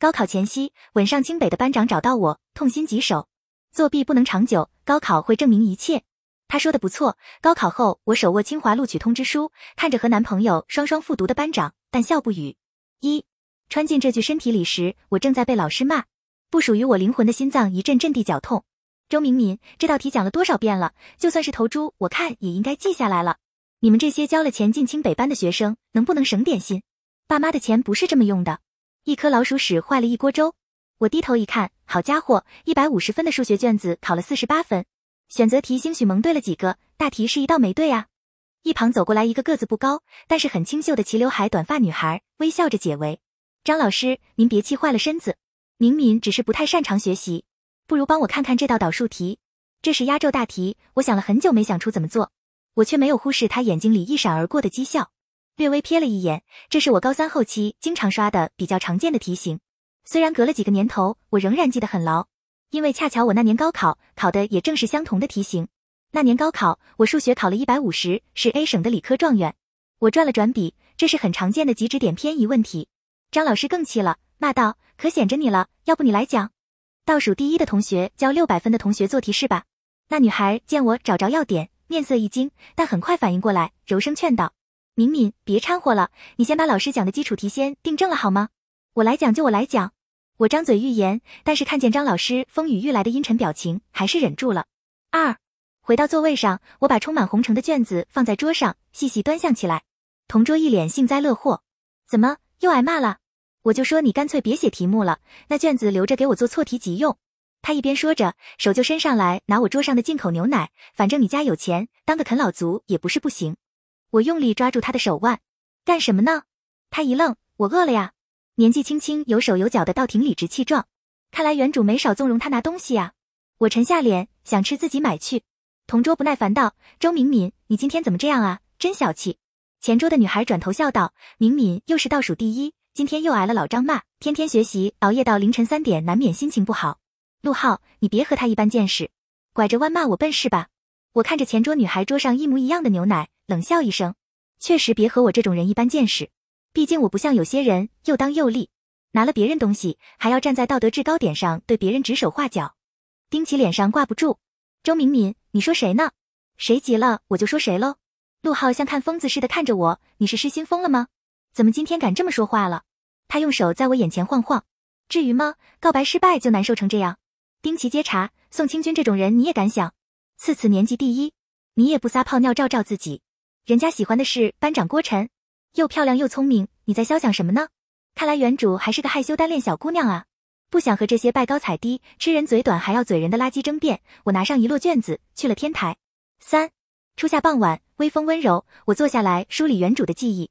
高考前夕，稳上清北的班长找到我，痛心疾首。作弊不能长久，高考会证明一切。他说的不错。高考后，我手握清华录取通知书，看着和男朋友双双复读的班长，但笑不语。一穿进这具身体里时，我正在被老师骂。不属于我灵魂的心脏一阵阵地绞痛。周敏敏，这道题讲了多少遍了？就算是投猪，我看也应该记下来了。你们这些交了钱进清北班的学生，能不能省点心？爸妈的钱不是这么用的。一颗老鼠屎坏了一锅粥。我低头一看，好家伙，一百五十分的数学卷子考了四十八分。选择题兴许蒙对了几个，大题是一道没对啊。一旁走过来一个个子不高，但是很清秀的齐刘海短发女孩，微笑着解围。张老师，您别气坏了身子。明敏只是不太擅长学习，不如帮我看看这道导数题。这是压轴大题，我想了很久没想出怎么做。我却没有忽视他眼睛里一闪而过的讥笑，略微瞥了一眼，这是我高三后期经常刷的比较常见的题型。虽然隔了几个年头，我仍然记得很牢，因为恰巧我那年高考考的也正是相同的题型。那年高考我数学考了一百五十，是 A 省的理科状元。我转了转笔，这是很常见的极值点偏移问题。张老师更气了，骂道。可显着你了，要不你来讲。倒数第一的同学教六百分的同学做题是吧？那女孩见我找着要点，面色一惊，但很快反应过来，柔声劝道：“敏敏，别掺和了，你先把老师讲的基础题先订正了好吗？我来讲就我来讲。”我张嘴欲言，但是看见张老师风雨欲来的阴沉表情，还是忍住了。二，回到座位上，我把充满红尘的卷子放在桌上，细细端详起来。同桌一脸幸灾乐祸：“怎么又挨骂了？”我就说你干脆别写题目了，那卷子留着给我做错题急用。他一边说着，手就伸上来拿我桌上的进口牛奶，反正你家有钱，当个啃老族也不是不行。我用力抓住他的手腕，干什么呢？他一愣，我饿了呀。年纪轻轻有手有脚的，倒挺理直气壮。看来原主没少纵容他拿东西呀。我沉下脸，想吃自己买去。同桌不耐烦道：“周敏敏，你今天怎么这样啊？真小气。”前桌的女孩转头笑道：“敏敏又是倒数第一。”今天又挨了老张骂，天天学习熬夜到凌晨三点，难免心情不好。陆浩，你别和他一般见识，拐着弯骂我笨是吧？我看着前桌女孩桌上一模一样的牛奶，冷笑一声，确实别和我这种人一般见识。毕竟我不像有些人又当又立，拿了别人东西还要站在道德制高点上对别人指手画脚。丁奇脸上挂不住，周敏敏，你说谁呢？谁急了我就说谁喽。陆浩像看疯子似的看着我，你是失心疯了吗？怎么今天敢这么说话了？他用手在我眼前晃晃，至于吗？告白失败就难受成这样？丁奇接茬，宋清军这种人你也敢想？次次年级第一，你也不撒泡尿照照自己？人家喜欢的是班长郭晨，又漂亮又聪明，你在肖想什么呢？看来原主还是个害羞单恋小姑娘啊！不想和这些拜高踩低、吃人嘴短还要嘴人的垃圾争辩，我拿上一摞卷子去了天台。三初夏傍晚，微风温柔，我坐下来梳理原主的记忆。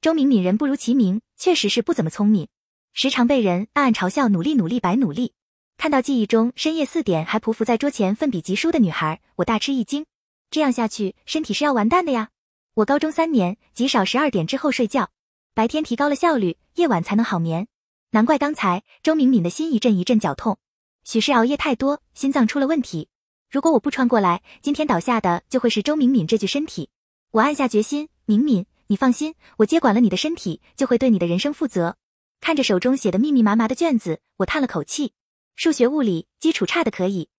周敏敏人不如其名。确实是不怎么聪明，时常被人暗暗嘲笑努力努力白努力。看到记忆中深夜四点还匍匐在桌前奋笔疾书的女孩，我大吃一惊。这样下去，身体是要完蛋的呀！我高中三年极少十二点之后睡觉，白天提高了效率，夜晚才能好眠。难怪刚才周敏敏的心一阵一阵绞痛，许是熬夜太多，心脏出了问题。如果我不穿过来，今天倒下的就会是周敏敏这具身体。我暗下决心，敏敏。你放心，我接管了你的身体，就会对你的人生负责。看着手中写的密密麻麻的卷子，我叹了口气。数学、物理基础差的可以，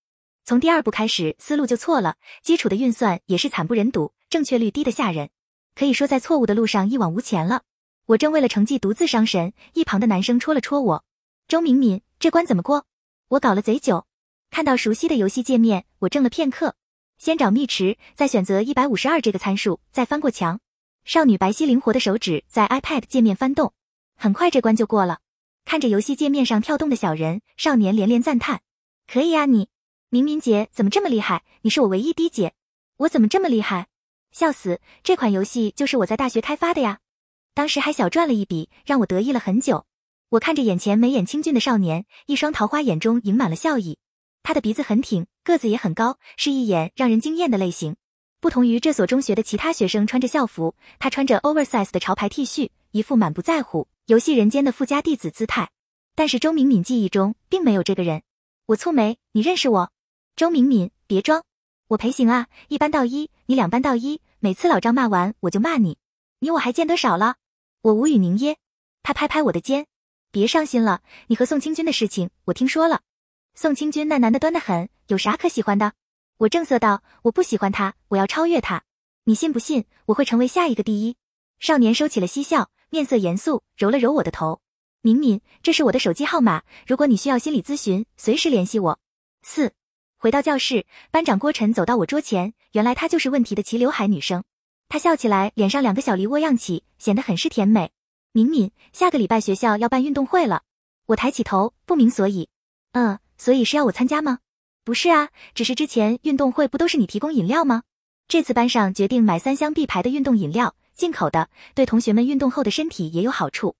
从第二步开始思路就错了，基础的运算也是惨不忍睹，正确率低的吓人，可以说在错误的路上一往无前了。我正为了成绩独自伤神，一旁的男生戳了戳我：“周敏敏，这关怎么过？”我搞了贼久，看到熟悉的游戏界面，我怔了片刻，先找密池，再选择一百五十二这个参数，再翻过墙。少女白皙灵活的手指在 iPad 界面翻动，很快这关就过了。看着游戏界面上跳动的小人，少年连连赞叹：“可以啊，你明明姐怎么这么厉害？你是我唯一低姐，我怎么这么厉害？笑死！这款游戏就是我在大学开发的呀，当时还小赚了一笔，让我得意了很久。我看着眼前眉眼清俊的少年，一双桃花眼中盈满了笑意。他的鼻子很挺，个子也很高，是一眼让人惊艳的类型。不同于这所中学的其他学生穿着校服，他穿着 oversize 的潮牌 T 恤，一副满不在乎游戏人间的富家弟子姿态。但是周敏敏记忆中并没有这个人。我蹙眉，你认识我？周敏敏，别装，我陪行啊，一班到一，你两班到一，每次老张骂完我就骂你，你我还见得少了。我无语凝噎。他拍拍我的肩，别伤心了，你和宋清军的事情我听说了。宋清军那男的端得很，有啥可喜欢的？我正色道，我不喜欢他，我要超越他。你信不信我会成为下一个第一？少年收起了嬉笑，面色严肃，揉了揉我的头。敏敏，这是我的手机号码，如果你需要心理咨询，随时联系我。四。回到教室，班长郭晨走到我桌前，原来她就是问题的齐刘海女生。她笑起来，脸上两个小梨窝漾起，显得很是甜美。敏敏，下个礼拜学校要办运动会了。我抬起头，不明所以。嗯，所以是要我参加吗？不是啊，只是之前运动会不都是你提供饮料吗？这次班上决定买三箱 B 牌的运动饮料，进口的，对同学们运动后的身体也有好处。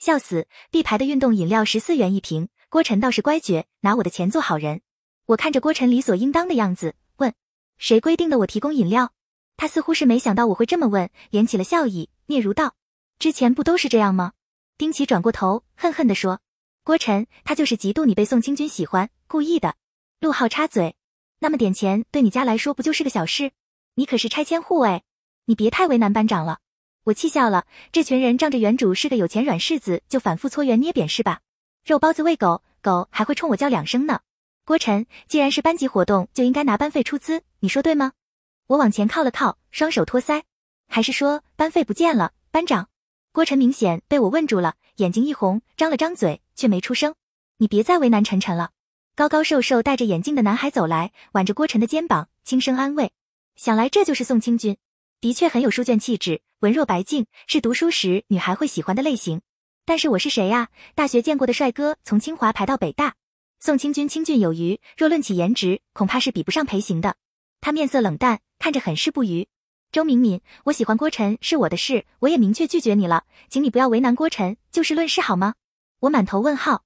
笑死，B 牌的运动饮料十四元一瓶，郭晨倒是乖觉，拿我的钱做好人。我看着郭晨理所应当的样子，问：“谁规定的我提供饮料？”他似乎是没想到我会这么问，敛起了笑意，嗫嚅道：“之前不都是这样吗？”丁奇转过头，恨恨地说：“郭晨，他就是嫉妒你被宋清军喜欢，故意的。”陆浩插嘴：“那么点钱对你家来说不就是个小事？你可是拆迁户哎，你别太为难班长了。”我气笑了，这群人仗着原主是个有钱软柿子，就反复搓圆捏扁是吧？肉包子喂狗狗还会冲我叫两声呢。郭晨，既然是班级活动，就应该拿班费出资，你说对吗？我往前靠了靠，双手托腮，还是说班费不见了？班长，郭晨明显被我问住了，眼睛一红，张了张嘴，却没出声。你别再为难晨晨了。高高瘦瘦戴着眼镜的男孩走来，挽着郭晨的肩膀，轻声安慰。想来这就是宋清军，的确很有书卷气质，文弱白净，是读书时女孩会喜欢的类型。但是我是谁呀？大学见过的帅哥，从清华排到北大。宋清军清俊有余，若论起颜值，恐怕是比不上裴行的。他面色冷淡，看着很是不愉。周敏敏，我喜欢郭晨是我的事，我也明确拒绝你了，请你不要为难郭晨，就事论事好吗？我满头问号，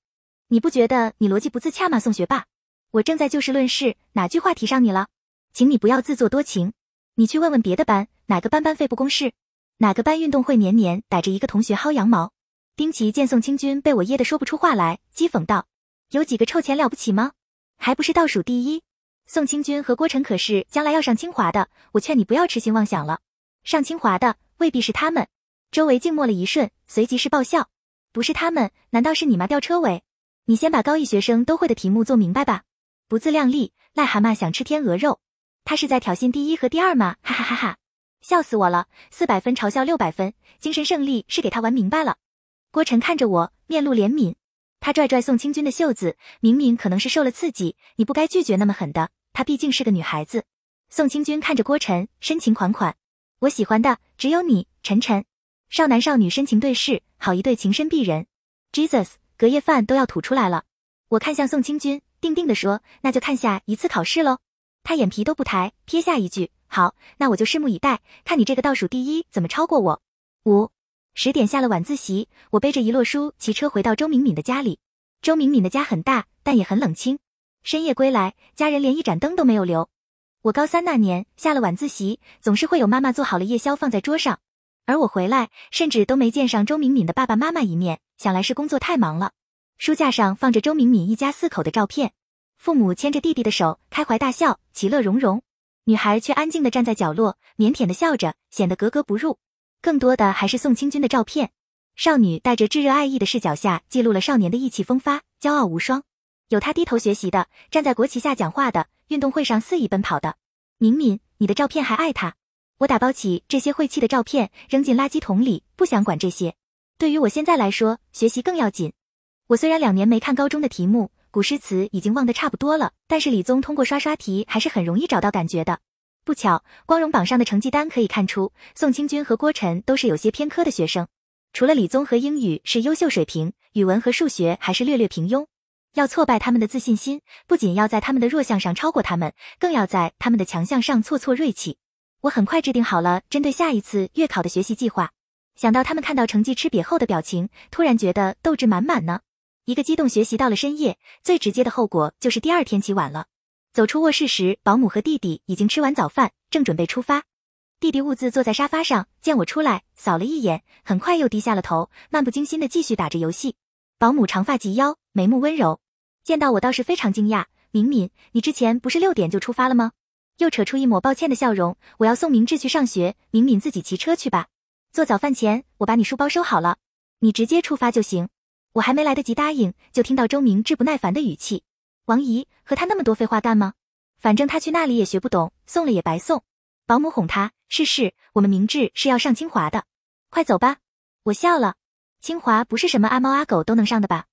你不觉得你逻辑不自洽吗？宋学霸，我正在就事论事，哪句话提上你了？请你不要自作多情。你去问问别的班，哪个班班费不公示？哪个班运动会年年逮着一个同学薅羊毛？丁奇见宋清军被我噎得说不出话来，讥讽道。有几个臭钱了不起吗？还不是倒数第一。宋清军和郭晨可是将来要上清华的，我劝你不要痴心妄想了。上清华的未必是他们。周围静默了一瞬，随即是爆笑。不是他们，难道是你吗？吊车尾，你先把高一学生都会的题目做明白吧。不自量力，癞蛤蟆想吃天鹅肉。他是在挑衅第一和第二吗？哈哈哈哈，笑死我了。四百分嘲笑六百分，精神胜利是给他玩明白了。郭晨看着我，面露怜悯。他拽拽宋清军的袖子，明明可能是受了刺激，你不该拒绝那么狠的。她毕竟是个女孩子。宋清军看着郭晨，深情款款，我喜欢的只有你，晨晨。少男少女深情对视，好一对情深璧人。Jesus，隔夜饭都要吐出来了。我看向宋清军，定定的说，那就看下一次考试喽。他眼皮都不抬，撇下一句，好，那我就拭目以待，看你这个倒数第一怎么超过我。五。十点下了晚自习，我背着一摞书骑车回到周敏敏的家里。周敏敏的家很大，但也很冷清。深夜归来，家人连一盏灯都没有留。我高三那年下了晚自习，总是会有妈妈做好了夜宵放在桌上，而我回来甚至都没见上周敏敏的爸爸妈妈一面，想来是工作太忙了。书架上放着周敏敏一家四口的照片，父母牵着弟弟的手，开怀大笑，其乐融融。女孩却安静地站在角落，腼腆地笑着，显得格格不入。更多的还是宋清军的照片，少女带着炙热爱意的视角下，记录了少年的意气风发、骄傲无双。有他低头学习的，站在国旗下讲话的，运动会上肆意奔跑的。敏敏，你的照片还爱他？我打包起这些晦气的照片，扔进垃圾桶里，不想管这些。对于我现在来说，学习更要紧。我虽然两年没看高中的题目，古诗词已经忘得差不多了，但是理综通过刷刷题还是很容易找到感觉的。不巧，光荣榜上的成绩单可以看出，宋清军和郭晨都是有些偏科的学生。除了理综和英语是优秀水平，语文和数学还是略略平庸。要挫败他们的自信心，不仅要在他们的弱项上超过他们，更要在他们的强项上挫挫锐气。我很快制定好了针对下一次月考的学习计划。想到他们看到成绩吃瘪后的表情，突然觉得斗志满满呢。一个激动学习到了深夜，最直接的后果就是第二天起晚了。走出卧室时，保姆和弟弟已经吃完早饭，正准备出发。弟弟兀自坐在沙发上，见我出来，扫了一眼，很快又低下了头，漫不经心的继续打着游戏。保姆长发及腰，眉目温柔，见到我倒是非常惊讶。敏敏，你之前不是六点就出发了吗？又扯出一抹抱歉的笑容。我要送明智去上学，敏敏自己骑车去吧。做早饭前，我把你书包收好了，你直接出发就行。我还没来得及答应，就听到周明志不耐烦的语气：“王姨，和他那么多废话干吗？反正他去那里也学不懂，送了也白送。”保姆哄他：“是是，我们明志是要上清华的，快走吧。”我笑了，清华不是什么阿猫阿狗都能上的吧？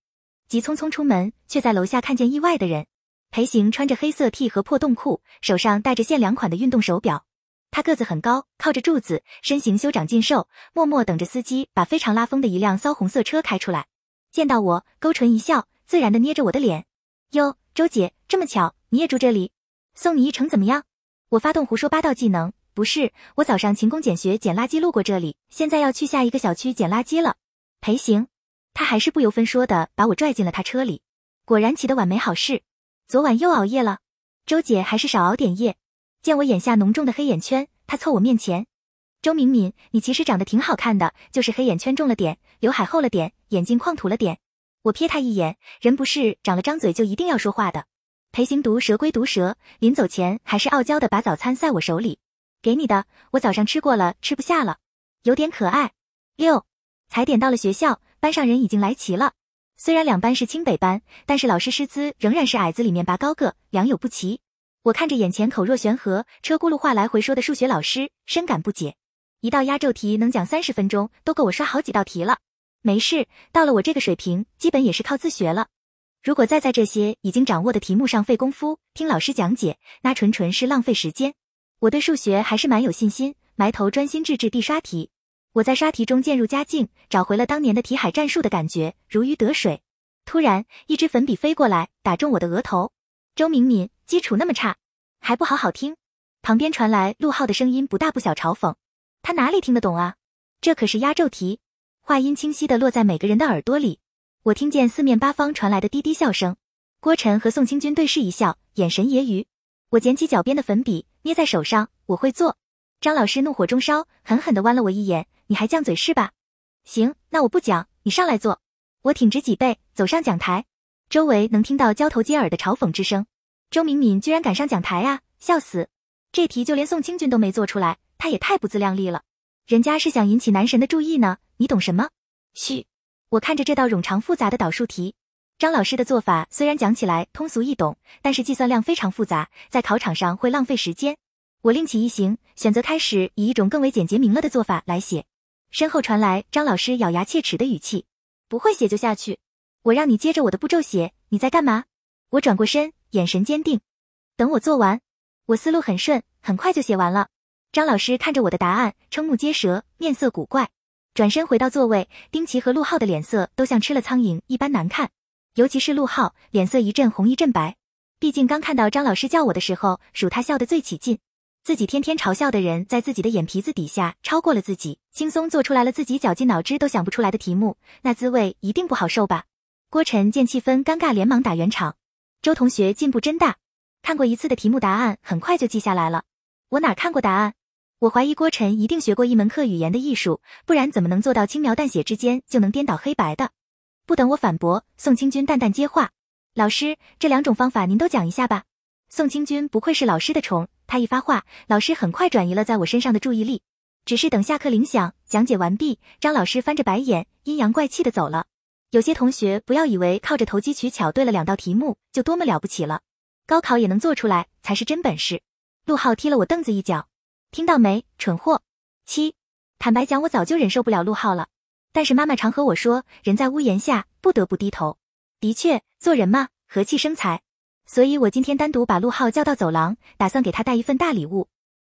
急匆匆出门，却在楼下看见意外的人。裴行穿着黑色 T 和破洞裤，手上戴着限量款的运动手表。他个子很高，靠着柱子，身形修长劲瘦，默默等着司机把非常拉风的一辆骚红色车开出来。见到我，勾唇一笑，自然的捏着我的脸。哟，周姐，这么巧，你也住这里？送你一程怎么样？我发动胡说八道技能，不是，我早上勤工俭学捡垃圾路过这里，现在要去下一个小区捡垃圾了。裴行，他还是不由分说的把我拽进了他车里。果然起的晚没好事。昨晚又熬夜了，周姐还是少熬点夜。见我眼下浓重的黑眼圈，她凑我面前，周敏敏，你其实长得挺好看的，就是黑眼圈重了点，刘海厚了点，眼镜框土了点。我瞥他一眼，人不是长了张嘴就一定要说话的。裴行毒蛇归毒蛇，临走前还是傲娇的把早餐塞我手里，给你的，我早上吃过了，吃不下了，有点可爱。六，踩点到了学校，班上人已经来齐了。虽然两班是清北班，但是老师师资仍然是矮子里面拔高个，良莠不齐。我看着眼前口若悬河、车轱辘话来回说的数学老师，深感不解。一道压轴题能讲三十分钟，都够我刷好几道题了。没事，到了我这个水平，基本也是靠自学了。如果再在这些已经掌握的题目上费功夫，听老师讲解，那纯纯是浪费时间。我对数学还是蛮有信心，埋头专心致志地刷题。我在刷题中渐入佳境，找回了当年的题海战术的感觉，如鱼得水。突然，一支粉笔飞过来，打中我的额头。周敏敏，基础那么差，还不好好听。旁边传来陆浩的声音，不大不小嘲讽：“他哪里听得懂啊？这可是压轴题。”话音清晰的落在每个人的耳朵里。我听见四面八方传来的滴滴笑声。郭晨和宋清军对视一笑，眼神揶揄。我捡起脚边的粉笔，捏在手上，我会做。张老师怒火中烧，狠狠地剜了我一眼。你还犟嘴是吧？行，那我不讲，你上来做。我挺直脊背走上讲台，周围能听到交头接耳的嘲讽之声。周敏敏居然敢上讲台啊！笑死！这题就连宋清军都没做出来，他也太不自量力了。人家是想引起男神的注意呢，你懂什么？嘘！我看着这道冗长复杂的导数题，张老师的做法虽然讲起来通俗易懂，但是计算量非常复杂，在考场上会浪费时间。我另起一行，选择开始以一种更为简洁明了的做法来写。身后传来张老师咬牙切齿的语气：“不会写就下去，我让你接着我的步骤写，你在干嘛？”我转过身，眼神坚定，等我做完。我思路很顺，很快就写完了。张老师看着我的答案，瞠目结舌，面色古怪，转身回到座位。丁奇和陆浩的脸色都像吃了苍蝇一般难看，尤其是陆浩，脸色一阵红一阵白。毕竟刚看到张老师叫我的时候，数他笑得最起劲。自己天天嘲笑的人，在自己的眼皮子底下超过了自己，轻松做出来了自己绞尽脑汁都想不出来的题目，那滋味一定不好受吧？郭晨见气氛尴尬，连忙打圆场。周同学进步真大，看过一次的题目答案很快就记下来了。我哪看过答案？我怀疑郭晨一定学过一门课语言的艺术，不然怎么能做到轻描淡写之间就能颠倒黑白的？不等我反驳，宋清军淡淡接话：“老师，这两种方法您都讲一下吧。”宋清军不愧是老师的宠。他一发话，老师很快转移了在我身上的注意力。只是等下课铃响，讲解完毕，张老师翻着白眼，阴阳怪气的走了。有些同学不要以为靠着投机取巧对了两道题目就多么了不起了，高考也能做出来才是真本事。陆浩踢了我凳子一脚，听到没，蠢货。七，坦白讲，我早就忍受不了陆浩了。但是妈妈常和我说，人在屋檐下，不得不低头。的确，做人嘛，和气生财。所以，我今天单独把陆浩叫到走廊，打算给他带一份大礼物。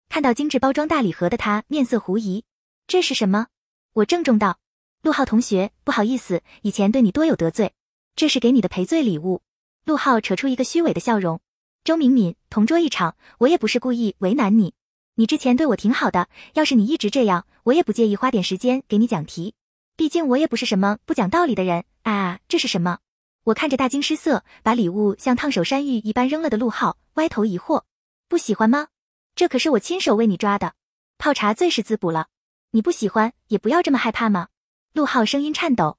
看到精致包装大礼盒的他，面色狐疑：“这是什么？”我郑重道：“陆浩同学，不好意思，以前对你多有得罪，这是给你的赔罪礼物。”陆浩扯出一个虚伪的笑容：“周敏敏，同桌一场，我也不是故意为难你。你之前对我挺好的，要是你一直这样，我也不介意花点时间给你讲题。毕竟我也不是什么不讲道理的人啊。这是什么？”我看着大惊失色，把礼物像烫手山芋一般扔了的陆浩，歪头疑惑：“不喜欢吗？这可是我亲手为你抓的，泡茶最是滋补了。你不喜欢也不要这么害怕吗？”陆浩声音颤抖：“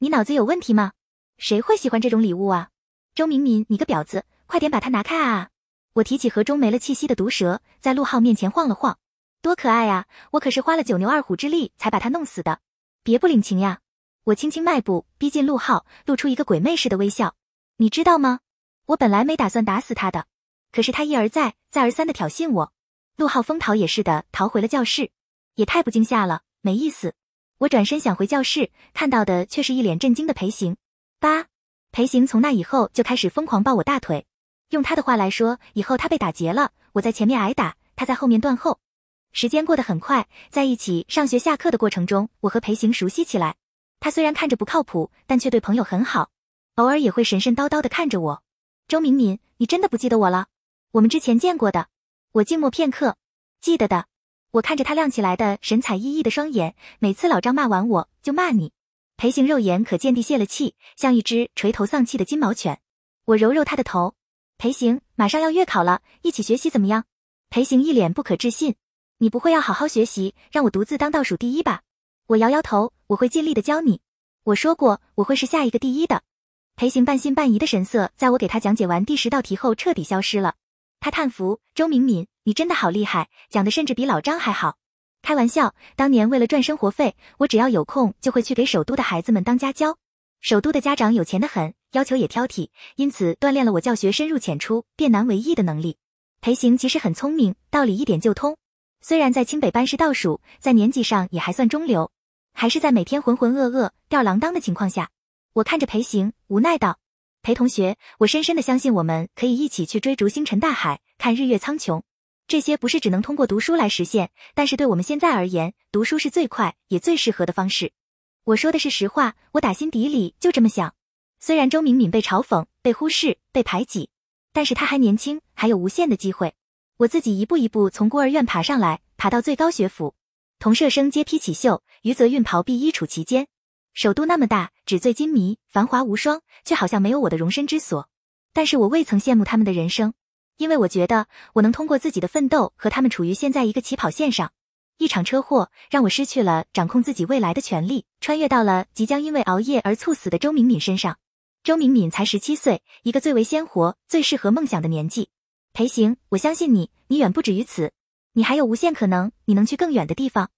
你脑子有问题吗？谁会喜欢这种礼物啊？周明明，你个婊子，快点把它拿开啊！”我提起盒中没了气息的毒蛇，在陆浩面前晃了晃：“多可爱呀！我可是花了九牛二虎之力才把它弄死的，别不领情呀！”我轻轻迈步，逼近陆浩，露出一个鬼魅似的微笑。你知道吗？我本来没打算打死他的，可是他一而再、再而三的挑衅我。陆浩疯逃也似的逃回了教室，也太不惊吓了，没意思。我转身想回教室，看到的却是一脸震惊的裴行。八，裴行从那以后就开始疯狂抱我大腿。用他的话来说，以后他被打劫了，我在前面挨打，他在后面断后。时间过得很快，在一起上学下课的过程中，我和裴行熟悉起来。他虽然看着不靠谱，但却对朋友很好，偶尔也会神神叨叨的看着我。周敏敏，你真的不记得我了？我们之前见过的。我静默片刻，记得的。我看着他亮起来的神采奕奕的双眼，每次老张骂完我就骂你。裴行肉眼可见地泄了气，像一只垂头丧气的金毛犬。我揉揉他的头，裴行，马上要月考了，一起学习怎么样？裴行一脸不可置信。你不会要好好学习，让我独自当倒数第一吧？我摇摇头，我会尽力的教你。我说过我会是下一个第一的。裴行半信半疑的神色，在我给他讲解完第十道题后彻底消失了。他叹服：“周敏敏，你真的好厉害，讲的甚至比老张还好。”开玩笑，当年为了赚生活费，我只要有空就会去给首都的孩子们当家教。首都的家长有钱的很，要求也挑剔，因此锻炼了我教学深入浅出、变难为易的能力。裴行其实很聪明，道理一点就通。虽然在清北班是倒数，在年级上也还算中流，还是在每天浑浑噩噩、吊郎当的情况下，我看着裴行，无奈道：“裴同学，我深深的相信我们可以一起去追逐星辰大海，看日月苍穹。这些不是只能通过读书来实现，但是对我们现在而言，读书是最快也最适合的方式。我说的是实话，我打心底里就这么想。虽然周敏敏被嘲讽、被忽视、被排挤，但是她还年轻，还有无限的机会。”我自己一步一步从孤儿院爬上来，爬到最高学府，同舍生皆披绮绣，余则运袍碧衣处其间。首都那么大，纸醉金迷，繁华无双，却好像没有我的容身之所。但是我未曾羡慕他们的人生，因为我觉得我能通过自己的奋斗和他们处于现在一个起跑线上。一场车祸让我失去了掌控自己未来的权利，穿越到了即将因为熬夜而猝死的周敏敏身上。周敏敏才十七岁，一个最为鲜活、最适合梦想的年纪。裴行，我相信你，你远不止于此，你还有无限可能，你能去更远的地方。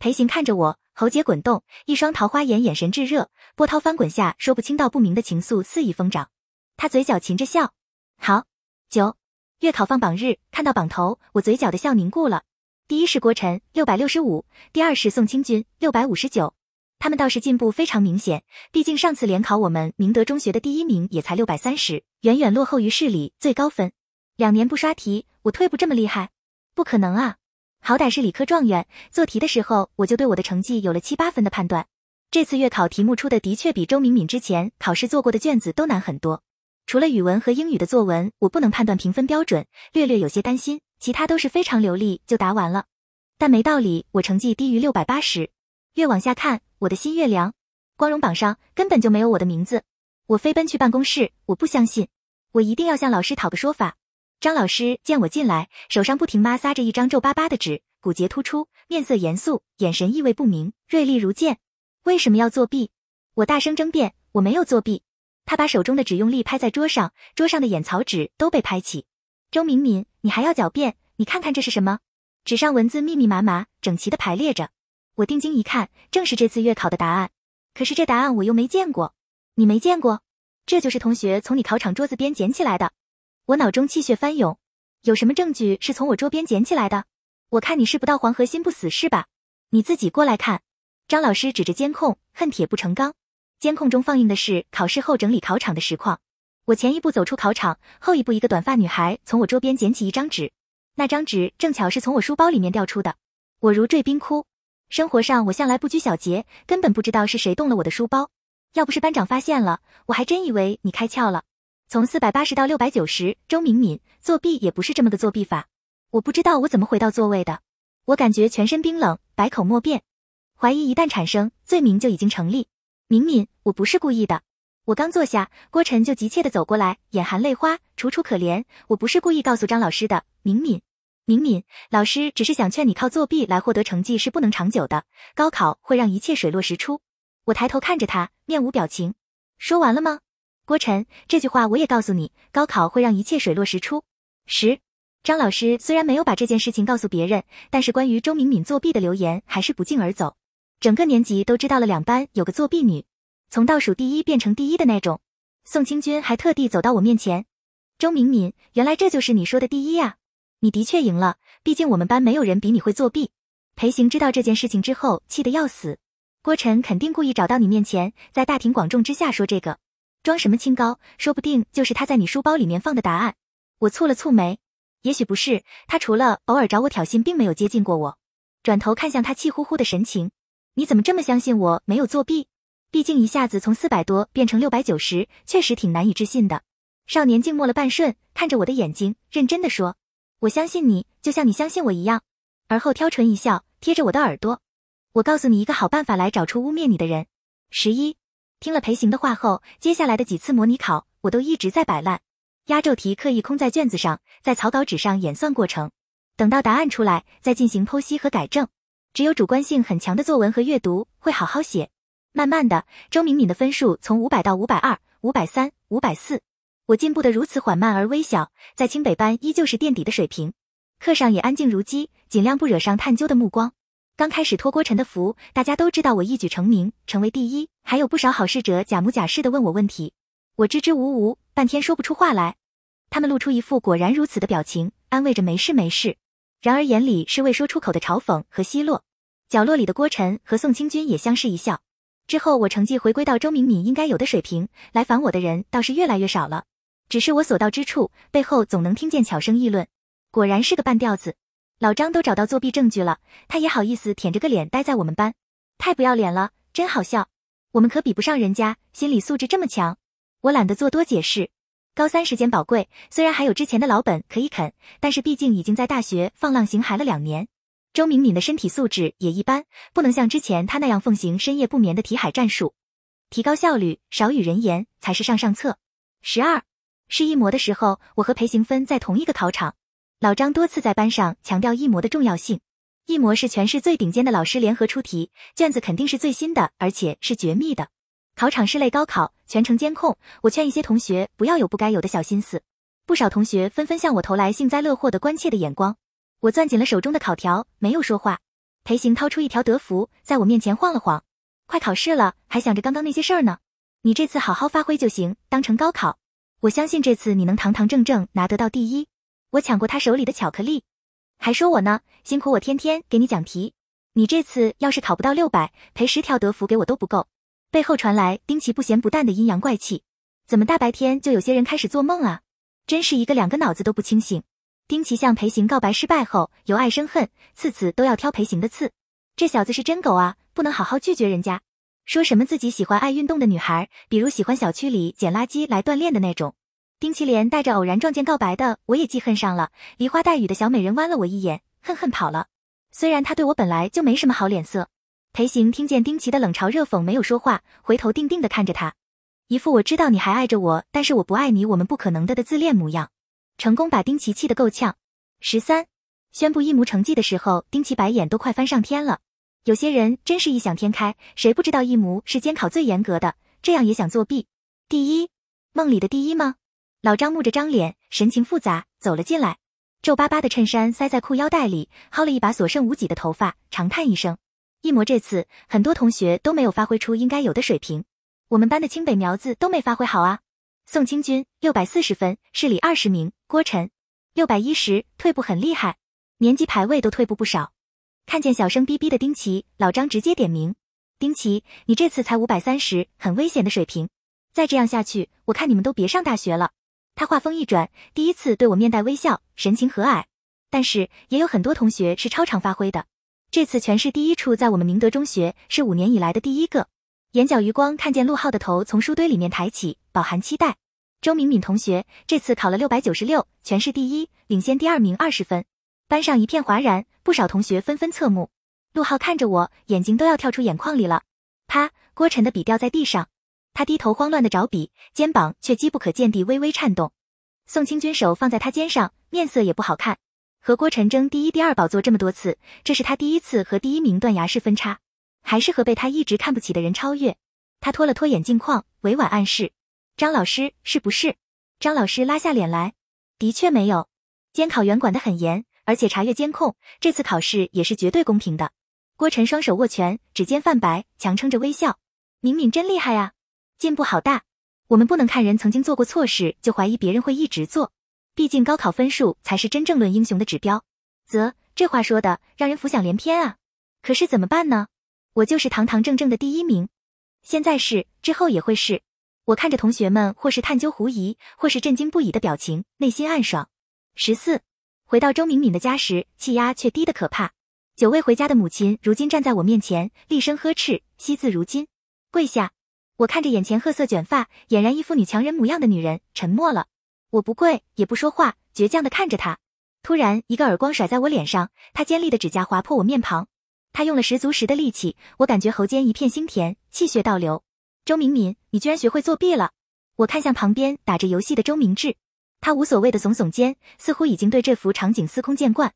裴行看着我，喉结滚动，一双桃花眼，眼神炙热，波涛翻滚下说不清道不明的情愫肆意疯长。他嘴角噙着笑。好，九月考放榜日，看到榜头，我嘴角的笑凝固了。第一是郭晨，六百六十五；第二是宋清军，六百五十九。他们倒是进步非常明显，毕竟上次联考我们明德中学的第一名也才六百三十，远远落后于市里最高分。两年不刷题，我退步这么厉害？不可能啊！好歹是理科状元，做题的时候我就对我的成绩有了七八分的判断。这次月考题目出的的确比周敏敏之前考试做过的卷子都难很多。除了语文和英语的作文，我不能判断评分标准，略略有些担心。其他都是非常流利就答完了。但没道理，我成绩低于六百八十。越往下看，我的心越凉。光荣榜上根本就没有我的名字。我飞奔去办公室，我不相信，我一定要向老师讨个说法。张老师见我进来，手上不停抹撒着一张皱巴巴的纸，骨节突出，面色严肃，眼神意味不明，锐利如剑。为什么要作弊？我大声争辩，我没有作弊。他把手中的纸用力拍在桌上，桌上的眼草纸都被拍起。周敏敏，你还要狡辩？你看看这是什么？纸上文字密密麻麻，整齐的排列着。我定睛一看，正是这次月考的答案。可是这答案我又没见过，你没见过？这就是同学从你考场桌子边捡起来的。我脑中气血翻涌，有什么证据是从我桌边捡起来的？我看你是不到黄河心不死是吧？你自己过来看。张老师指着监控，恨铁不成钢。监控中放映的是考试后整理考场的实况。我前一步走出考场，后一步一个短发女孩从我桌边捡起一张纸，那张纸正巧是从我书包里面掉出的。我如坠冰窟。生活上我向来不拘小节，根本不知道是谁动了我的书包。要不是班长发现了，我还真以为你开窍了。从四百八十到六百九十，周敏敏作弊也不是这么个作弊法。我不知道我怎么回到座位的，我感觉全身冰冷，百口莫辩。怀疑一旦产生，罪名就已经成立。敏敏，我不是故意的。我刚坐下，郭晨就急切地走过来，眼含泪花，楚楚可怜。我不是故意告诉张老师的，敏敏，敏敏，老师只是想劝你，靠作弊来获得成绩是不能长久的，高考会让一切水落石出。我抬头看着他，面无表情。说完了吗？郭晨，这句话我也告诉你，高考会让一切水落石出。十，张老师虽然没有把这件事情告诉别人，但是关于周敏敏作弊的流言还是不胫而走，整个年级都知道了两班有个作弊女。从倒数第一变成第一的那种。宋清军还特地走到我面前，周敏敏，原来这就是你说的第一呀！你的确赢了，毕竟我们班没有人比你会作弊。裴行知道这件事情之后，气得要死。郭晨肯定故意找到你面前，在大庭广众之下说这个，装什么清高？说不定就是他在你书包里面放的答案。我蹙了蹙眉，也许不是，他除了偶尔找我挑衅，并没有接近过我。转头看向他气呼呼的神情，你怎么这么相信我没有作弊？毕竟一下子从四百多变成六百九十，确实挺难以置信的。少年静默了半瞬，看着我的眼睛，认真的说：“我相信你，就像你相信我一样。”而后挑唇一笑，贴着我的耳朵。我告诉你一个好办法来找出污蔑你的人。十一听了裴行的话后，接下来的几次模拟考，我都一直在摆烂。压轴题刻意空在卷子上，在草稿纸上演算过程，等到答案出来再进行剖析和改正。只有主观性很强的作文和阅读会好好写。慢慢的，周敏敏的分数从五百到五百二、五百三、五百四，我进步的如此缓慢而微小，在清北班依旧是垫底的水平。课上也安静如鸡，尽量不惹上探究的目光。刚开始托郭晨的福，大家都知道我一举成名，成为第一，还有不少好事者假模假式的问我问题，我支支吾吾，半天说不出话来。他们露出一副果然如此的表情，安慰着没事没事，然而眼里是未说出口的嘲讽和奚落。角落里的郭晨和宋清军也相视一笑。之后我成绩回归到周敏敏应该有的水平，来烦我的人倒是越来越少了。只是我所到之处，背后总能听见巧声议论，果然是个半吊子。老张都找到作弊证据了，他也好意思舔着个脸待在我们班，太不要脸了，真好笑。我们可比不上人家，心理素质这么强。我懒得做多解释。高三时间宝贵，虽然还有之前的老本可以啃，但是毕竟已经在大学放浪形骸了两年。周敏敏的身体素质也一般，不能像之前他那样奉行深夜不眠的题海战术，提高效率，少与人言才是上上策。十二是一模的时候，我和裴行芬在同一个考场。老张多次在班上强调一模的重要性，一模是全市最顶尖的老师联合出题，卷子肯定是最新的，而且是绝密的。考场室内高考，全程监控。我劝一些同学不要有不该有的小心思，不少同学纷纷向我投来幸灾乐祸的关切的眼光。我攥紧了手中的考条，没有说话。裴行掏出一条德芙，在我面前晃了晃。快考试了，还想着刚刚那些事儿呢？你这次好好发挥就行，当成高考。我相信这次你能堂堂正正拿得到第一。我抢过他手里的巧克力，还说我呢，辛苦我天天给你讲题。你这次要是考不到六百，赔十条德芙给我都不够。背后传来丁奇不咸不淡的阴阳怪气，怎么大白天就有些人开始做梦啊？真是一个两个脑子都不清醒。丁奇向裴行告白失败后，由爱生恨，次次都要挑裴行的刺。这小子是真狗啊，不能好好拒绝人家。说什么自己喜欢爱运动的女孩，比如喜欢小区里捡垃圾来锻炼的那种。丁奇莲带着偶然撞见告白的，我也记恨上了。梨花带雨的小美人剜了我一眼，恨恨跑了。虽然他对我本来就没什么好脸色。裴行听见丁奇的冷嘲热讽，没有说话，回头定定的看着他，一副我知道你还爱着我，但是我不爱你，我们不可能的的自恋模样，成功把丁奇气得够呛。十三宣布一模成绩的时候，丁奇白眼都快翻上天了。有些人真是异想天开，谁不知道一模是监考最严格的，这样也想作弊？第一，梦里的第一吗？老张木着张脸，神情复杂，走了进来，皱巴巴的衬衫塞在裤腰带里，薅了一把所剩无几的头发，长叹一声：“一模这次很多同学都没有发挥出应该有的水平，我们班的清北苗子都没发挥好啊。”宋清军六百四十分，市里二十名；郭晨六百一十，退步很厉害，年级排位都退步不少。看见小声逼逼的丁奇，老张直接点名：“丁奇，你这次才五百三十，很危险的水平，再这样下去，我看你们都别上大学了。”他话锋一转，第一次对我面带微笑，神情和蔼。但是也有很多同学是超常发挥的，这次全市第一处在我们明德中学，是五年以来的第一个。眼角余光看见陆浩的头从书堆里面抬起，饱含期待。周敏敏同学这次考了六百九十六，全市第一，领先第二名二十分。班上一片哗然，不少同学纷纷侧目。陆浩看着我，眼睛都要跳出眼眶里了。啪！郭晨的笔掉在地上。他低头慌乱的找笔，肩膀却机不可见地微微颤动。宋清军手放在他肩上，面色也不好看。和郭晨争第一、第二宝座这么多次，这是他第一次和第一名断崖式分差，还是和被他一直看不起的人超越？他拖了拖眼镜框，委婉暗示：“张老师是不是？”张老师拉下脸来：“的确没有。监考员管得很严，而且查阅监控，这次考试也是绝对公平的。”郭晨双手握拳，指尖泛白，强撑着微笑：“敏敏真厉害呀！”进步好大。我们不能看人曾经做过错事就怀疑别人会一直做，毕竟高考分数才是真正论英雄的指标。啧，这话说的让人浮想联翩啊！可是怎么办呢？我就是堂堂正正的第一名，现在是，之后也会是。我看着同学们或是探究狐疑，或是震惊不已的表情，内心暗爽。十四，回到周敏敏的家时，气压却低得可怕。久未回家的母亲如今站在我面前，厉声呵斥：“惜字如金，跪下！”我看着眼前褐色卷发、俨然一副女强人模样的女人，沉默了。我不跪，也不说话，倔强的看着她。突然，一个耳光甩在我脸上，她尖利的指甲划破我面庞。她用了十足十的力气，我感觉喉间一片腥甜，气血倒流。周敏敏，你居然学会作弊了！我看向旁边打着游戏的周明志，他无所谓的耸耸肩，似乎已经对这幅场景司空见惯。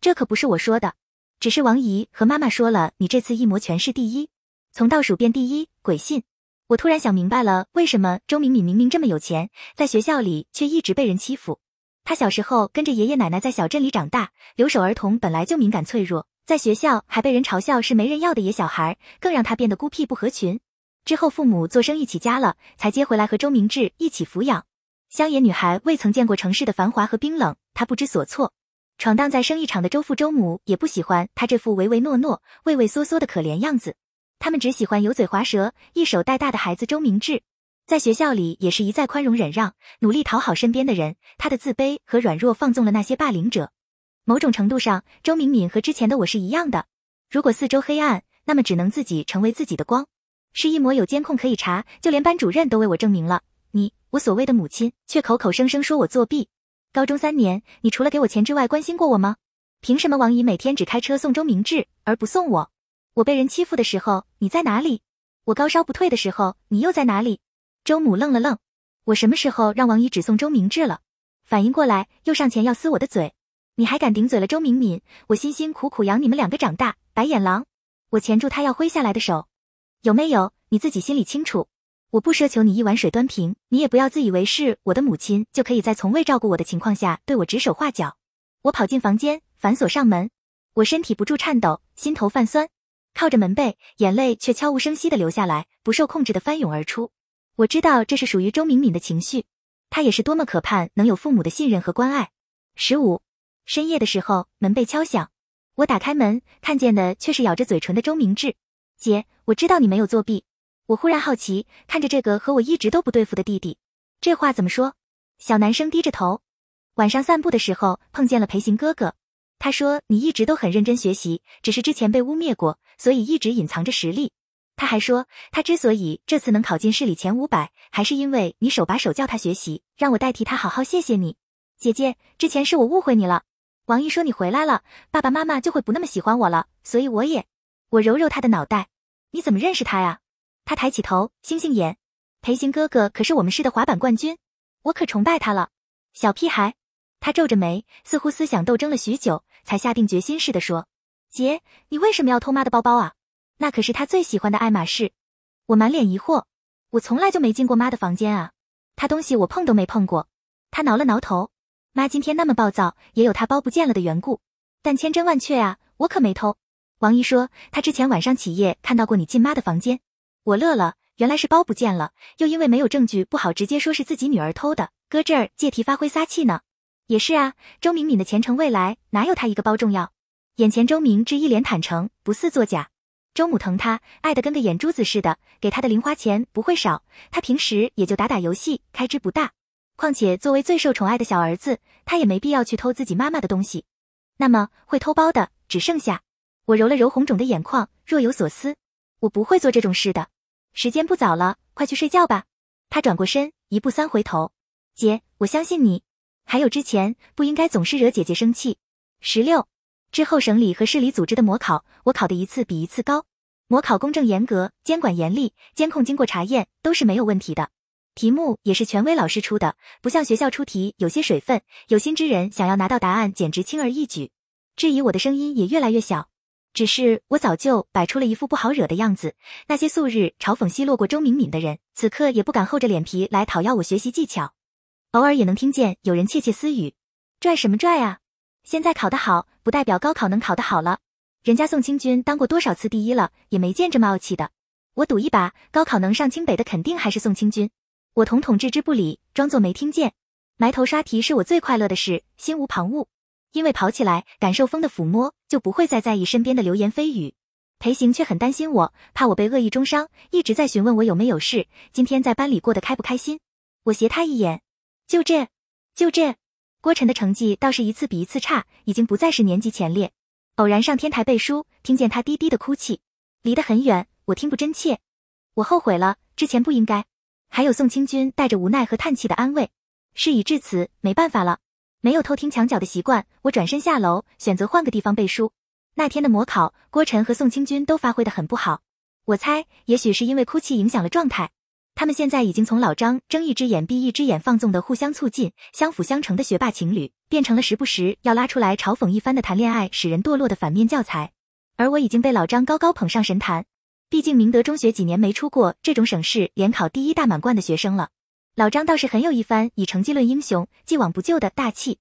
这可不是我说的，只是王姨和妈妈说了，你这次一模全市第一，从倒数变第一，鬼信！我突然想明白了，为什么周敏敏明明这么有钱，在学校里却一直被人欺负。他小时候跟着爷爷奶奶在小镇里长大，留守儿童本来就敏感脆弱，在学校还被人嘲笑是没人要的野小孩，更让他变得孤僻不合群。之后父母做生意起家了，才接回来和周明志一起抚养。乡野女孩未曾见过城市的繁华和冰冷，她不知所措。闯荡在生意场的周父周母也不喜欢她这副唯唯诺诺、畏畏缩缩的可怜样子，他们只喜欢油嘴滑舌、一手带大的孩子周明志。在学校里也是一再宽容忍让，努力讨好身边的人。他的自卑和软弱放纵了那些霸凌者。某种程度上，周敏敏和之前的我是一样的。如果四周黑暗，那么只能自己成为自己的光。是一模有监控可以查，就连班主任都为我证明了。你，我所谓的母亲，却口口声声说我作弊。高中三年，你除了给我钱之外，关心过我吗？凭什么王姨每天只开车送周明志，而不送我？我被人欺负的时候，你在哪里？我高烧不退的时候，你又在哪里？周母愣了愣，我什么时候让王姨只送周明志了？反应过来，又上前要撕我的嘴。你还敢顶嘴了，周敏敏？我辛辛苦苦养你们两个长大，白眼狼！我钳住他要挥下来的手。有没有？你自己心里清楚。我不奢求你一碗水端平，你也不要自以为是我的母亲就可以在从未照顾我的情况下对我指手画脚。我跑进房间，反锁上门。我身体不住颤抖，心头泛酸，靠着门背，眼泪却悄无声息的流下来，不受控制的翻涌而出。我知道这是属于周敏敏的情绪，她也是多么渴盼能有父母的信任和关爱。十五深夜的时候，门被敲响，我打开门，看见的却是咬着嘴唇的周明志。姐，我知道你没有作弊。我忽然好奇，看着这个和我一直都不对付的弟弟，这话怎么说？小男生低着头。晚上散步的时候碰见了裴行哥哥，他说你一直都很认真学习，只是之前被污蔑过，所以一直隐藏着实力。他还说，他之所以这次能考进市里前五百，还是因为你手把手教他学习，让我代替他好好谢谢你。姐姐，之前是我误会你了。王姨说你回来了，爸爸妈妈就会不那么喜欢我了，所以我也。我揉揉他的脑袋，你怎么认识他呀？他抬起头，星星眼。裴行哥哥可是我们市的滑板冠军，我可崇拜他了。小屁孩，他皱着眉，似乎思想斗争了许久，才下定决心似的说：“姐，你为什么要偷妈的包包啊？那可是他最喜欢的爱马仕。”我满脸疑惑，我从来就没进过妈的房间啊，她东西我碰都没碰过。他挠了挠头，妈今天那么暴躁，也有他包不见了的缘故。但千真万确啊，我可没偷。王姨说，她之前晚上起夜看到过你进妈的房间。我乐了，原来是包不见了，又因为没有证据，不好直接说是自己女儿偷的，搁这儿借题发挥撒气呢。也是啊，周敏敏的前程未来哪有她一个包重要？眼前周明志一脸坦诚，不似作假。周母疼他，爱得跟个眼珠子似的，给他的零花钱不会少。他平时也就打打游戏，开支不大。况且作为最受宠爱的小儿子，他也没必要去偷自己妈妈的东西。那么会偷包的只剩下。我揉了揉红肿的眼眶，若有所思。我不会做这种事的。时间不早了，快去睡觉吧。他转过身，一步三回头。姐，我相信你。还有之前不应该总是惹姐姐生气。十六之后，省里和市里组织的模考，我考的一次比一次高。模考公正严格，监管严厉，监控经过查验都是没有问题的。题目也是权威老师出的，不像学校出题有些水分。有心之人想要拿到答案，简直轻而易举。质疑我的声音也越来越小。只是我早就摆出了一副不好惹的样子，那些素日嘲讽奚落过周敏敏的人，此刻也不敢厚着脸皮来讨要我学习技巧。偶尔也能听见有人窃窃私语：“拽什么拽啊？现在考得好，不代表高考能考得好了。人家宋清军当过多少次第一了，也没见这么傲气的。”我赌一把，高考能上清北的肯定还是宋清军。我统统置之不理，装作没听见。埋头刷题是我最快乐的事，心无旁骛。因为跑起来感受风的抚摸，就不会再在意身边的流言蜚语。裴行却很担心我，怕我被恶意中伤，一直在询问我有没有事，今天在班里过得开不开心。我斜他一眼，就这，就这。郭晨的成绩倒是一次比一次差，已经不再是年级前列。偶然上天台背书，听见他低低的哭泣，离得很远，我听不真切。我后悔了，之前不应该。还有宋清军带着无奈和叹气的安慰。事已至此，没办法了。没有偷听墙角的习惯，我转身下楼，选择换个地方背书。那天的模考，郭晨和宋清军都发挥的很不好。我猜，也许是因为哭泣影响了状态。他们现在已经从老张睁一只眼闭一只眼放纵的互相促进、相辅相成的学霸情侣，变成了时不时要拉出来嘲讽一番的谈恋爱使人堕落的反面教材。而我已经被老张高高捧上神坛，毕竟明德中学几年没出过这种省市联考第一大满贯的学生了。老张倒是很有一番以成绩论英雄、既往不咎的大气，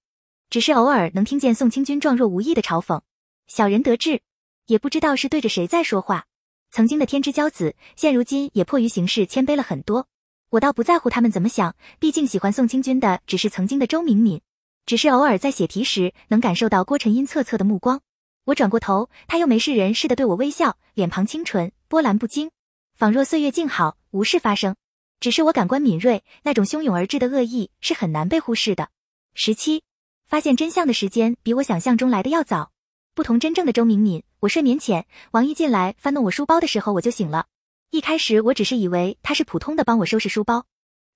只是偶尔能听见宋清军状若无意的嘲讽，小人得志，也不知道是对着谁在说话。曾经的天之骄子，现如今也迫于形势谦卑了很多。我倒不在乎他们怎么想，毕竟喜欢宋清军的只是曾经的周敏敏，只是偶尔在写题时能感受到郭晨阴恻恻的目光。我转过头，他又没事人似的对我微笑，脸庞清纯，波澜不惊，仿若岁月静好，无事发生。只是我感官敏锐，那种汹涌而至的恶意是很难被忽视的。十七，发现真相的时间比我想象中来的要早。不同真正的周敏敏，我睡眠浅，王一进来翻弄我书包的时候我就醒了。一开始我只是以为他是普通的帮我收拾书包，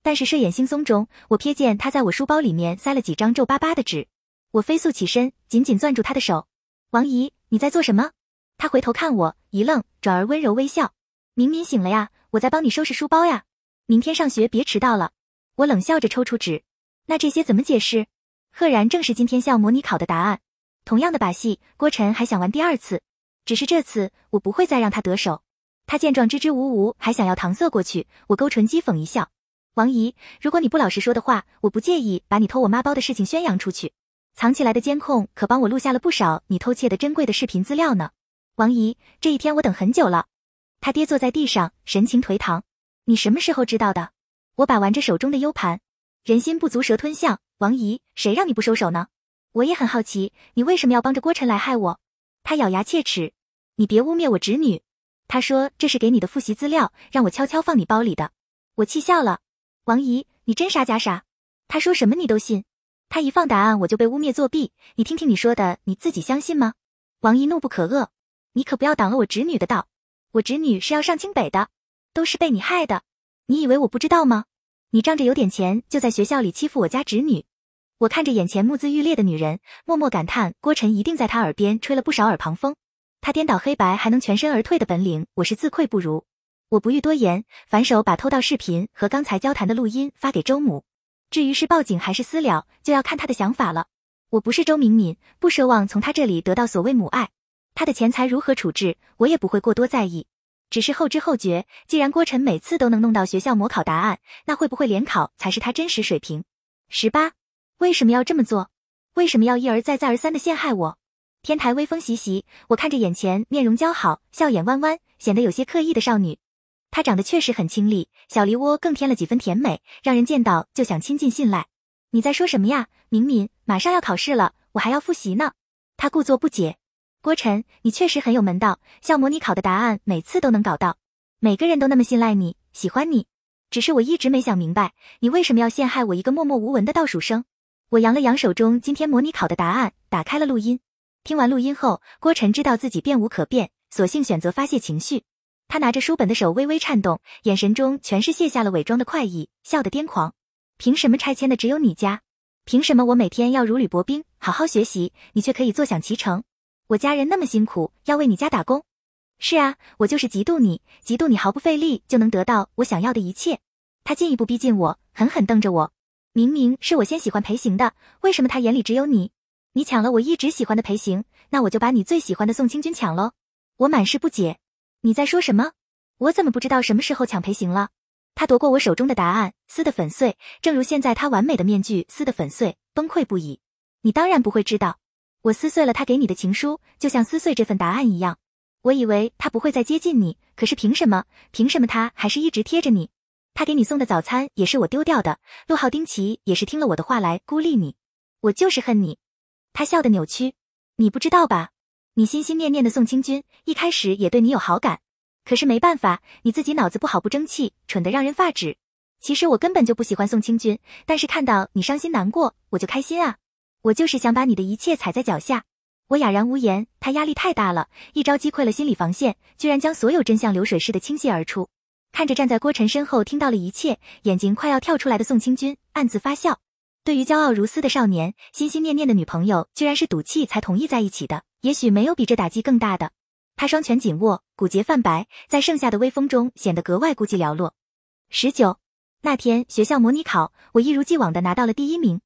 但是睡眼惺忪中，我瞥见他在我书包里面塞了几张皱巴巴的纸。我飞速起身，紧紧攥住他的手。王姨，你在做什么？他回头看我，一愣，转而温柔微笑。敏敏醒了呀，我在帮你收拾书包呀。明天上学别迟到了，我冷笑着抽出纸。那这些怎么解释？赫然正是今天校模拟考的答案。同样的把戏，郭晨还想玩第二次，只是这次我不会再让他得手。他见状支支吾吾，还想要搪塞过去。我勾唇讥讽一笑：“王姨，如果你不老实说的话，我不介意把你偷我妈包的事情宣扬出去。藏起来的监控可帮我录下了不少你偷窃的珍贵的视频资料呢。”王姨，这一天我等很久了。他跌坐在地上，神情颓唐。你什么时候知道的？我把玩着手中的 U 盘，人心不足蛇吞象。王姨，谁让你不收手呢？我也很好奇，你为什么要帮着郭晨来害我？他咬牙切齿，你别污蔑我侄女。他说这是给你的复习资料，让我悄悄放你包里的。我气笑了。王姨，你真傻假傻？他说什么你都信？他一放答案我就被污蔑作弊，你听听你说的，你自己相信吗？王姨怒不可遏，你可不要挡了我侄女的道。我侄女是要上清北的。都是被你害的，你以为我不知道吗？你仗着有点钱，就在学校里欺负我家侄女。我看着眼前目眦欲裂的女人，默默感叹郭晨一定在她耳边吹了不少耳旁风。他颠倒黑白还能全身而退的本领，我是自愧不如。我不欲多言，反手把偷盗视频和刚才交谈的录音发给周母。至于是报警还是私了，就要看他的想法了。我不是周敏敏，不奢望从他这里得到所谓母爱。他的钱财如何处置，我也不会过多在意。只是后知后觉，既然郭晨每次都能弄到学校模考答案，那会不会联考才是他真实水平？十八，为什么要这么做？为什么要一而再、再而三的陷害我？天台微风习习，我看着眼前面容姣好、笑眼弯弯、显得有些刻意的少女，她长得确实很清丽，小梨窝更添了几分甜美，让人见到就想亲近信赖。你在说什么呀，敏敏？马上要考试了，我还要复习呢。她故作不解。郭晨，你确实很有门道，校模拟考的答案每次都能搞到，每个人都那么信赖你，喜欢你。只是我一直没想明白，你为什么要陷害我一个默默无闻的倒数生？我扬了扬手中今天模拟考的答案，打开了录音。听完录音后，郭晨知道自己变无可变，索性选择发泄情绪。他拿着书本的手微微颤动，眼神中全是卸下了伪装的快意，笑得癫狂。凭什么拆迁的只有你家？凭什么我每天要如履薄冰，好好学习，你却可以坐享其成？我家人那么辛苦，要为你家打工。是啊，我就是嫉妒你，嫉妒你毫不费力就能得到我想要的一切。他进一步逼近我，狠狠瞪着我。明明是我先喜欢裴行的，为什么他眼里只有你？你抢了我一直喜欢的裴行，那我就把你最喜欢的宋清君抢喽。我满是不解，你在说什么？我怎么不知道什么时候抢裴行了？他夺过我手中的答案，撕得粉碎，正如现在他完美的面具撕得粉碎，崩溃不已。你当然不会知道。我撕碎了他给你的情书，就像撕碎这份答案一样。我以为他不会再接近你，可是凭什么？凭什么他还是一直贴着你？他给你送的早餐也是我丢掉的。陆浩丁奇也是听了我的话来孤立你。我就是恨你。他笑得扭曲。你不知道吧？你心心念念的宋清军一开始也对你有好感，可是没办法，你自己脑子不好不争气，蠢得让人发指。其实我根本就不喜欢宋清军，但是看到你伤心难过，我就开心啊。我就是想把你的一切踩在脚下。我哑然无言，他压力太大了，一招击溃了心理防线，居然将所有真相流水似的倾泻而出。看着站在郭晨身后听到了一切，眼睛快要跳出来的宋清军，暗自发笑。对于骄傲如斯的少年，心心念念的女朋友居然是赌气才同意在一起的。也许没有比这打击更大的。他双拳紧握，骨节泛白，在盛夏的微风中显得格外孤寂寥落。十九那天学校模拟考，我一如既往的拿到了第一名，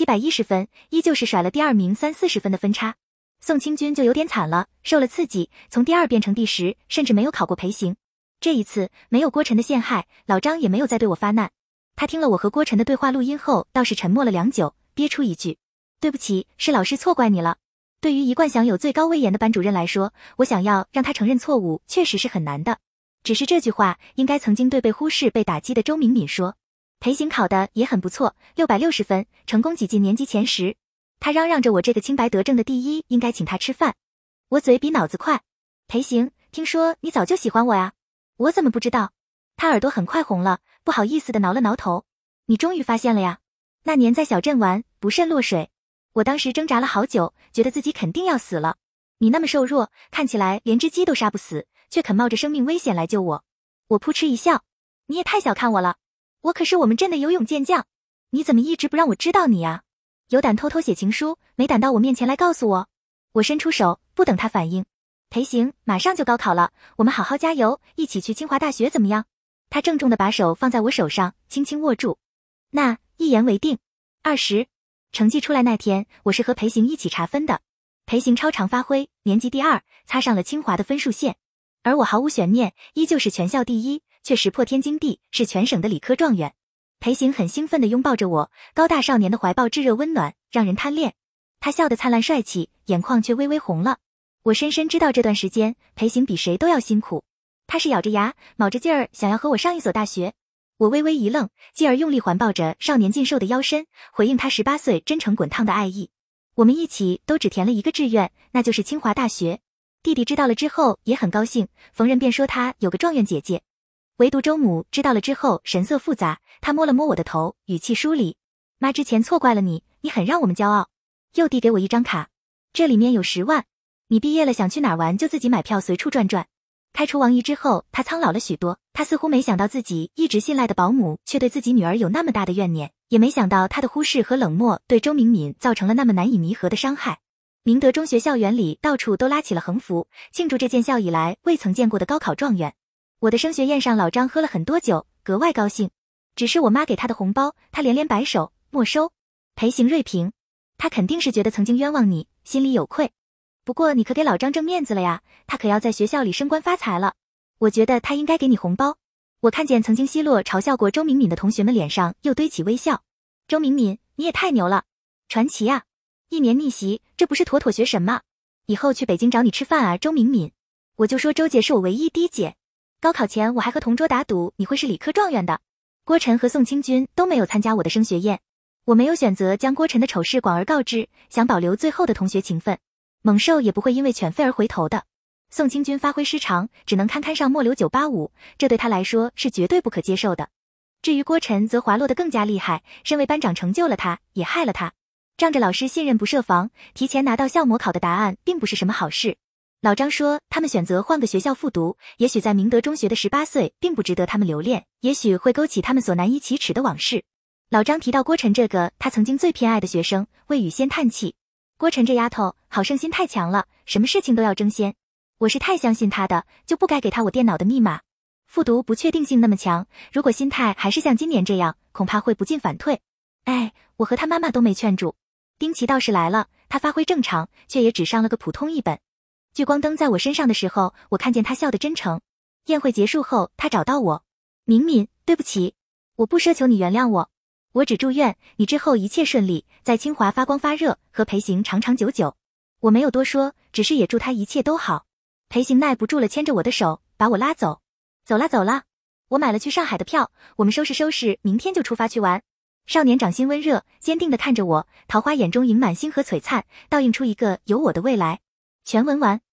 七百一十分，依旧是甩了第二名三四十分的分差。宋清军就有点惨了，受了刺激，从第二变成第十，甚至没有考过陪行。这一次没有郭晨的陷害，老张也没有再对我发难。他听了我和郭晨的对话录音后，倒是沉默了良久，憋出一句：“对不起，是老师错怪你了。”对于一贯享有最高威严的班主任来说，我想要让他承认错误，确实是很难的。只是这句话，应该曾经对被忽视、被打击的周敏敏说。裴行考的也很不错，六百六十分，成功挤进年级前十。他嚷嚷着我这个清白得正的第一，应该请他吃饭。我嘴比脑子快。裴行，听说你早就喜欢我呀？我怎么不知道？他耳朵很快红了。不好意思的挠了挠头，你终于发现了呀？那年在小镇玩不慎落水，我当时挣扎了好久，觉得自己肯定要死了。你那么瘦弱，看起来连只鸡都杀不死，却肯冒着生命危险来救我。我扑哧一笑，你也太小看我了，我可是我们镇的游泳健将，你怎么一直不让我知道你呀？有胆偷偷写情书，没胆到我面前来告诉我。我伸出手，不等他反应，裴行，马上就高考了，我们好好加油，一起去清华大学怎么样？他郑重的把手放在我手上，轻轻握住。那一言为定。二十，成绩出来那天，我是和裴行一起查分的。裴行超常发挥，年级第二，擦上了清华的分数线。而我毫无悬念，依旧是全校第一，却石破天惊地是全省的理科状元。裴行很兴奋地拥抱着我，高大少年的怀抱炙热温暖，让人贪恋。他笑得灿烂帅气，眼眶却微微红了。我深深知道这段时间，裴行比谁都要辛苦。他是咬着牙，卯着劲儿想要和我上一所大学。我微微一愣，继而用力环抱着少年健硕的腰身，回应他十八岁真诚滚烫的爱意。我们一起都只填了一个志愿，那就是清华大学。弟弟知道了之后也很高兴，逢人便说他有个状元姐姐。唯独周母知道了之后神色复杂，她摸了摸我的头，语气疏离：“妈之前错怪了你，你很让我们骄傲。”又递给我一张卡，这里面有十万，你毕业了想去哪玩就自己买票随处转转。开除王姨之后，她苍老了许多。她似乎没想到自己一直信赖的保姆，却对自己女儿有那么大的怨念，也没想到她的忽视和冷漠对周敏敏造成了那么难以弥合的伤害。明德中学校园里到处都拉起了横幅，庆祝这建校以来未曾见过的高考状元。我的升学宴上，老张喝了很多酒，格外高兴。只是我妈给他的红包，他连连摆手没收。裴行瑞平，他肯定是觉得曾经冤枉你，心里有愧。不过你可给老张挣面子了呀，他可要在学校里升官发财了。我觉得他应该给你红包。我看见曾经奚落嘲笑过周敏敏的同学们脸上又堆起微笑。周敏敏，你也太牛了，传奇啊！一年逆袭，这不是妥妥学神吗？以后去北京找你吃饭啊，周敏敏。我就说周姐是我唯一的姐。高考前我还和同桌打赌你会是理科状元的。郭晨和宋清军都没有参加我的升学宴，我没有选择将郭晨的丑事广而告之，想保留最后的同学情分。猛兽也不会因为犬吠而回头的。宋清军发挥失常，只能堪堪上末流九八五，这对他来说是绝对不可接受的。至于郭晨，则滑落得更加厉害。身为班长，成就了他，也害了他。仗着老师信任不设防，提前拿到校模考的答案，并不是什么好事。老张说，他们选择换个学校复读，也许在明德中学的十八岁，并不值得他们留恋，也许会勾起他们所难以启齿的往事。老张提到郭晨这个他曾经最偏爱的学生，魏雨仙叹气。郭晨这丫头好胜心太强了，什么事情都要争先。我是太相信她的，就不该给她我电脑的密码。复读不确定性那么强，如果心态还是像今年这样，恐怕会不进反退。哎，我和他妈妈都没劝住。丁奇倒是来了，他发挥正常，却也只上了个普通一本。聚光灯在我身上的时候，我看见他笑得真诚。宴会结束后，他找到我，敏敏，对不起，我不奢求你原谅我。我只祝愿你之后一切顺利，在清华发光发热，和裴行长长久久。我没有多说，只是也祝他一切都好。裴行耐不住了，牵着我的手，把我拉走。走啦走啦，我买了去上海的票，我们收拾收拾，明天就出发去玩。少年掌心温热，坚定地看着我，桃花眼中盈满星河璀璨，倒映出一个有我的未来。全文完。